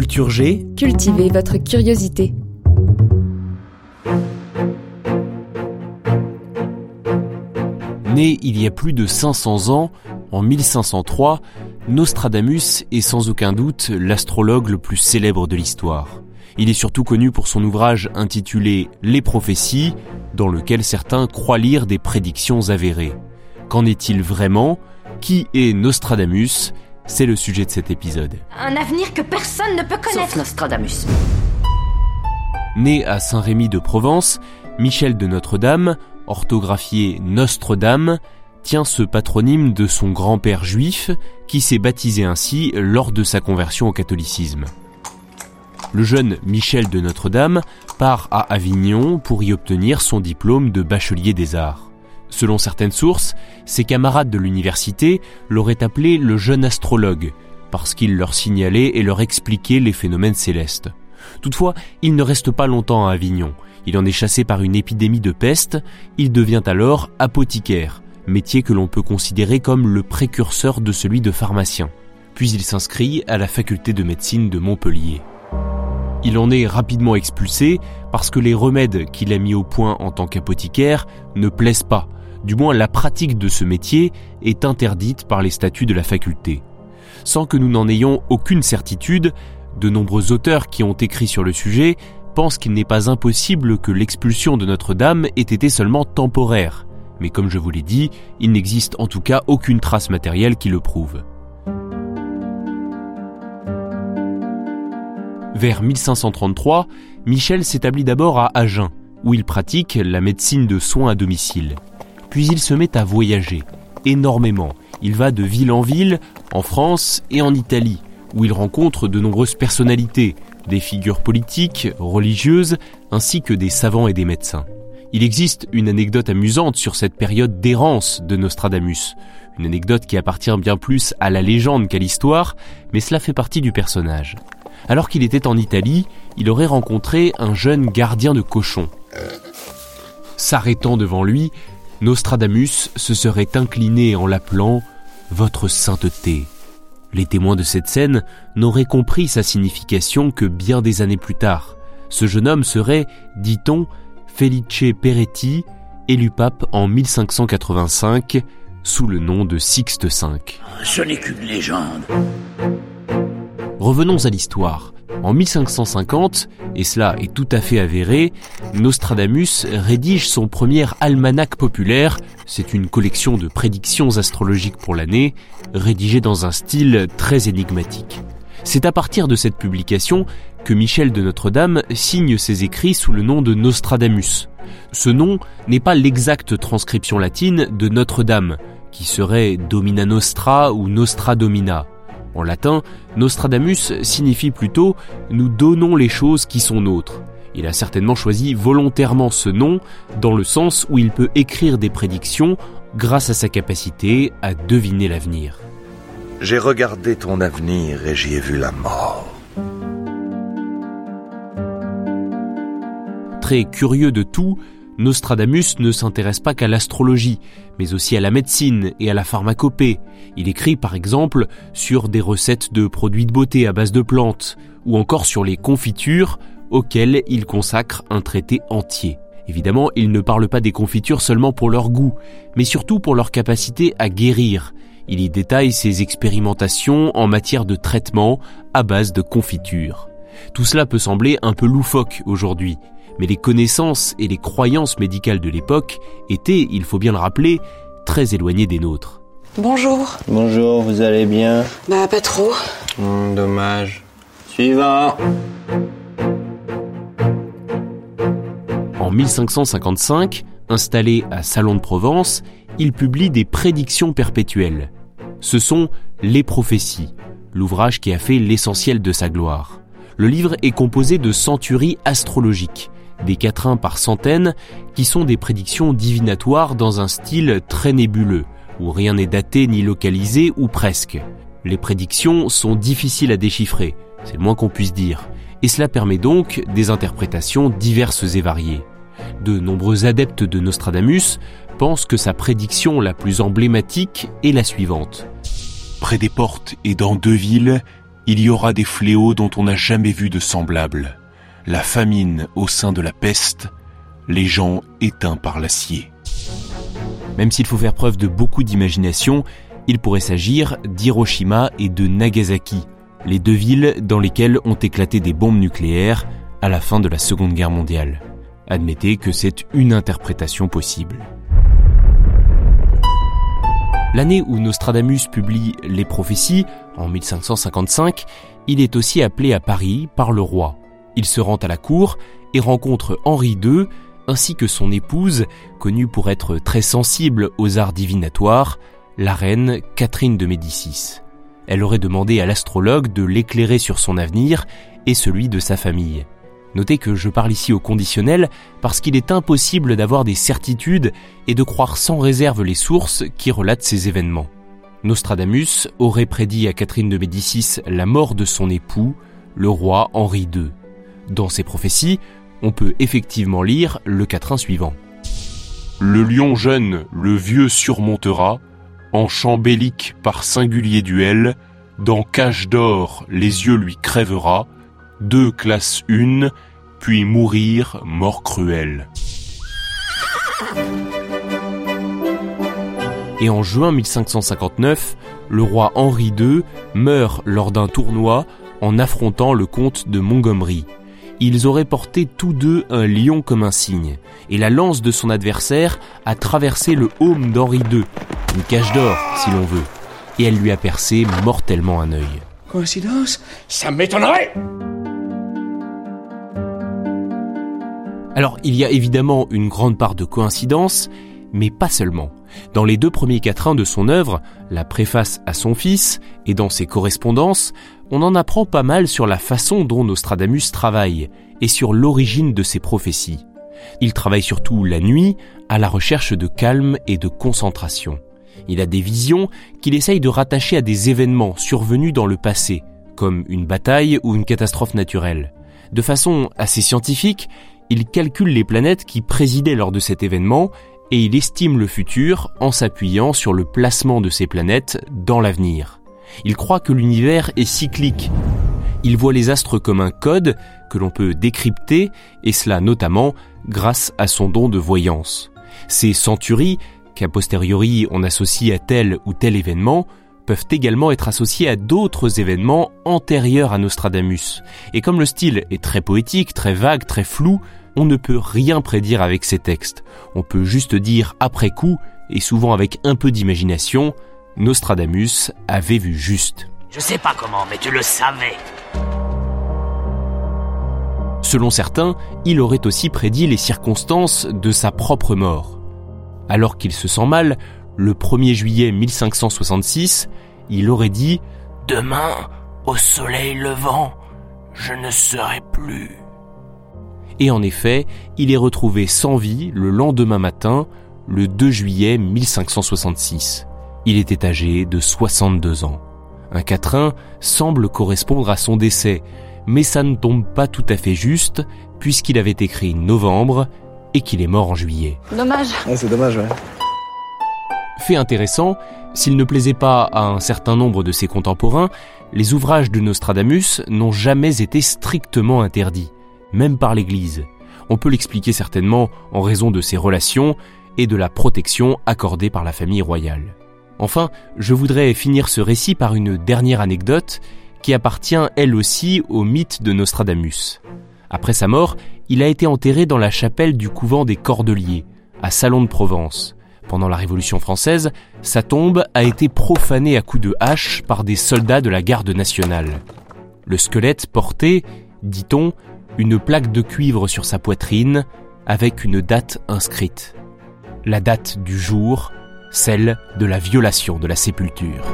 Culture G, Cultivez votre curiosité. né il y a plus de 500 ans, en 1503, Nostradamus est sans aucun doute l'astrologue le plus célèbre de l'histoire. Il est surtout connu pour son ouvrage intitulé Les prophéties, dans lequel certains croient lire des prédictions avérées. Qu'en est-il vraiment? Qui est Nostradamus? C'est le sujet de cet épisode. Un avenir que personne ne peut connaître. Sauf Nostradamus. Né à Saint-Rémy de Provence, Michel de Notre-Dame, orthographié Nostre-Dame, tient ce patronyme de son grand-père juif qui s'est baptisé ainsi lors de sa conversion au catholicisme. Le jeune Michel de Notre-Dame part à Avignon pour y obtenir son diplôme de bachelier des arts. Selon certaines sources, ses camarades de l'université l'auraient appelé le jeune astrologue, parce qu'il leur signalait et leur expliquait les phénomènes célestes. Toutefois, il ne reste pas longtemps à Avignon. Il en est chassé par une épidémie de peste. Il devient alors apothicaire, métier que l'on peut considérer comme le précurseur de celui de pharmacien. Puis il s'inscrit à la faculté de médecine de Montpellier. Il en est rapidement expulsé parce que les remèdes qu'il a mis au point en tant qu'apothicaire ne plaisent pas. Du moins, la pratique de ce métier est interdite par les statuts de la faculté. Sans que nous n'en ayons aucune certitude, de nombreux auteurs qui ont écrit sur le sujet pensent qu'il n'est pas impossible que l'expulsion de Notre-Dame ait été seulement temporaire. Mais comme je vous l'ai dit, il n'existe en tout cas aucune trace matérielle qui le prouve. Vers 1533, Michel s'établit d'abord à Agen, où il pratique la médecine de soins à domicile. Puis il se met à voyager, énormément. Il va de ville en ville, en France et en Italie, où il rencontre de nombreuses personnalités, des figures politiques, religieuses, ainsi que des savants et des médecins. Il existe une anecdote amusante sur cette période d'errance de Nostradamus, une anecdote qui appartient bien plus à la légende qu'à l'histoire, mais cela fait partie du personnage. Alors qu'il était en Italie, il aurait rencontré un jeune gardien de cochons. S'arrêtant devant lui, Nostradamus se serait incliné en l'appelant Votre sainteté. Les témoins de cette scène n'auraient compris sa signification que bien des années plus tard. Ce jeune homme serait, dit-on, Felice Peretti, élu pape en 1585 sous le nom de Sixte V. Ce n'est qu'une légende. Revenons à l'histoire. En 1550, et cela est tout à fait avéré, Nostradamus rédige son premier almanach populaire, c'est une collection de prédictions astrologiques pour l'année, rédigée dans un style très énigmatique. C'est à partir de cette publication que Michel de Notre-Dame signe ses écrits sous le nom de Nostradamus. Ce nom n'est pas l'exacte transcription latine de Notre-Dame, qui serait Domina Nostra ou Nostra Domina. En latin, Nostradamus signifie plutôt nous donnons les choses qui sont nôtres. Il a certainement choisi volontairement ce nom dans le sens où il peut écrire des prédictions grâce à sa capacité à deviner l'avenir. J'ai regardé ton avenir et j'y ai vu la mort. Très curieux de tout, Nostradamus ne s'intéresse pas qu'à l'astrologie, mais aussi à la médecine et à la pharmacopée. Il écrit par exemple sur des recettes de produits de beauté à base de plantes, ou encore sur les confitures, auxquelles il consacre un traité entier. Évidemment, il ne parle pas des confitures seulement pour leur goût, mais surtout pour leur capacité à guérir. Il y détaille ses expérimentations en matière de traitement à base de confitures. Tout cela peut sembler un peu loufoque aujourd'hui, mais les connaissances et les croyances médicales de l'époque étaient, il faut bien le rappeler, très éloignées des nôtres. Bonjour. Bonjour, vous allez bien Bah pas trop. Hum, Dommage. Suivant. En 1555, installé à Salon de Provence, il publie des prédictions perpétuelles. Ce sont Les prophéties, l'ouvrage qui a fait l'essentiel de sa gloire. Le livre est composé de centuries astrologiques, des quatrains par centaines, qui sont des prédictions divinatoires dans un style très nébuleux, où rien n'est daté ni localisé ou presque. Les prédictions sont difficiles à déchiffrer, c'est le moins qu'on puisse dire, et cela permet donc des interprétations diverses et variées. De nombreux adeptes de Nostradamus pensent que sa prédiction la plus emblématique est la suivante. Près des portes et dans deux villes, il y aura des fléaux dont on n'a jamais vu de semblables. La famine au sein de la peste, les gens éteints par l'acier. Même s'il faut faire preuve de beaucoup d'imagination, il pourrait s'agir d'Hiroshima et de Nagasaki, les deux villes dans lesquelles ont éclaté des bombes nucléaires à la fin de la Seconde Guerre mondiale. Admettez que c'est une interprétation possible. L'année où Nostradamus publie Les prophéties, en 1555, il est aussi appelé à Paris par le roi. Il se rend à la cour et rencontre Henri II ainsi que son épouse, connue pour être très sensible aux arts divinatoires, la reine Catherine de Médicis. Elle aurait demandé à l'astrologue de l'éclairer sur son avenir et celui de sa famille. Notez que je parle ici au conditionnel parce qu'il est impossible d'avoir des certitudes et de croire sans réserve les sources qui relatent ces événements. Nostradamus aurait prédit à Catherine de Médicis la mort de son époux, le roi Henri II. Dans ses prophéties, on peut effectivement lire le quatrain suivant. Le lion jeune, le vieux surmontera, en champ bélique par singulier duel, dans cage d'or les yeux lui crèvera, deux classes une, puis mourir mort cruelle. Et en juin 1559, le roi Henri II meurt lors d'un tournoi en affrontant le comte de Montgomery. Ils auraient porté tous deux un lion comme un signe, et la lance de son adversaire a traversé le haume d'Henri II, une cage d'or si l'on veut, et elle lui a percé mortellement un œil. Coïncidence? Ça m'étonnerait Alors, il y a évidemment une grande part de coïncidence, mais pas seulement. Dans les deux premiers quatrains de son œuvre, la préface à son fils, et dans ses correspondances, on en apprend pas mal sur la façon dont Nostradamus travaille, et sur l'origine de ses prophéties. Il travaille surtout la nuit, à la recherche de calme et de concentration. Il a des visions qu'il essaye de rattacher à des événements survenus dans le passé, comme une bataille ou une catastrophe naturelle. De façon assez scientifique, il calcule les planètes qui présidaient lors de cet événement et il estime le futur en s'appuyant sur le placement de ces planètes dans l'avenir. Il croit que l'univers est cyclique. Il voit les astres comme un code que l'on peut décrypter, et cela notamment grâce à son don de voyance. Ces centuries, qu'a posteriori on associe à tel ou tel événement, peuvent également être associés à d'autres événements antérieurs à Nostradamus. Et comme le style est très poétique, très vague, très flou, on ne peut rien prédire avec ces textes. On peut juste dire après coup, et souvent avec un peu d'imagination, Nostradamus avait vu juste. Je sais pas comment, mais tu le savais. Selon certains, il aurait aussi prédit les circonstances de sa propre mort. Alors qu'il se sent mal, le 1er juillet 1566, il aurait dit ⁇ Demain, au soleil levant, je ne serai plus ⁇ et en effet, il est retrouvé sans vie le lendemain matin, le 2 juillet 1566. Il était âgé de 62 ans. Un quatrain semble correspondre à son décès, mais ça ne tombe pas tout à fait juste, puisqu'il avait écrit novembre et qu'il est mort en juillet. Dommage. c'est dommage, ouais. Fait intéressant, s'il ne plaisait pas à un certain nombre de ses contemporains, les ouvrages de Nostradamus n'ont jamais été strictement interdits même par l'Église. On peut l'expliquer certainement en raison de ses relations et de la protection accordée par la famille royale. Enfin, je voudrais finir ce récit par une dernière anecdote qui appartient elle aussi au mythe de Nostradamus. Après sa mort, il a été enterré dans la chapelle du couvent des Cordeliers, à Salon de Provence. Pendant la Révolution française, sa tombe a été profanée à coups de hache par des soldats de la garde nationale. Le squelette portait, dit-on, une plaque de cuivre sur sa poitrine avec une date inscrite. La date du jour celle de la violation de la sépulture.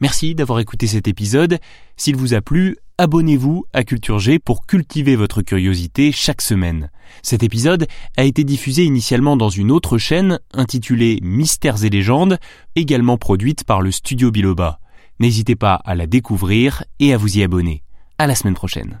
Merci d'avoir écouté cet épisode. S'il vous a plu, abonnez-vous à Culture G pour cultiver votre curiosité chaque semaine. Cet épisode a été diffusé initialement dans une autre chaîne intitulée Mystères et légendes, également produite par le studio Biloba. N'hésitez pas à la découvrir et à vous y abonner. À la semaine prochaine.